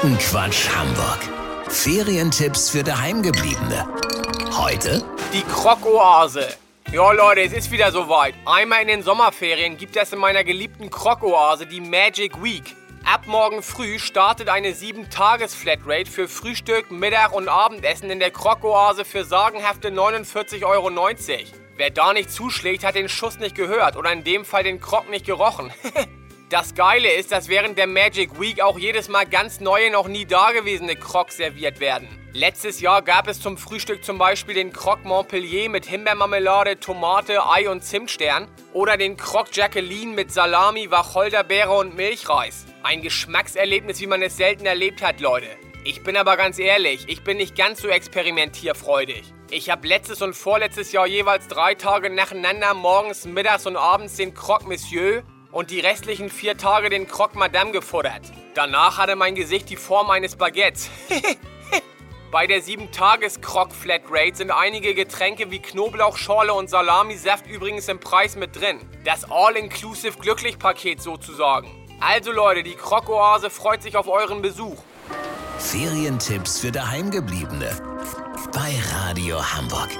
Quotenquatsch Hamburg. Ferientipps für Daheimgebliebene. Heute Die Krokoase. Ja, Leute, es ist wieder soweit. Einmal in den Sommerferien gibt es in meiner geliebten Krokoase die Magic Week. Ab morgen früh startet eine 7-Tages-Flatrate für Frühstück, Mittag und Abendessen in der Krokoase für sagenhafte 49,90 Euro. Wer da nicht zuschlägt, hat den Schuss nicht gehört oder in dem Fall den Krok nicht gerochen. Das Geile ist, dass während der Magic Week auch jedes Mal ganz neue, noch nie dagewesene Crocs serviert werden. Letztes Jahr gab es zum Frühstück zum Beispiel den Croc Montpellier mit Himbeermarmelade, Tomate, Ei und Zimtstern oder den Croc Jacqueline mit Salami, Wacholderbeere und Milchreis. Ein Geschmackserlebnis, wie man es selten erlebt hat, Leute. Ich bin aber ganz ehrlich, ich bin nicht ganz so experimentierfreudig. Ich habe letztes und vorletztes Jahr jeweils drei Tage nacheinander morgens, mittags und abends den Croque Monsieur und die restlichen vier Tage den Croque Madame gefuttert. Danach hatte mein Gesicht die Form eines Baguettes. Bei der 7-Tages-Croc-Flatrate sind einige Getränke wie Knoblauchschorle und Salamisaft übrigens im Preis mit drin. Das All-Inclusive Glücklich-Paket sozusagen. Also Leute, die Croc-Oase freut sich auf euren Besuch. Ferientipps für Daheimgebliebene. Bei Radio Hamburg.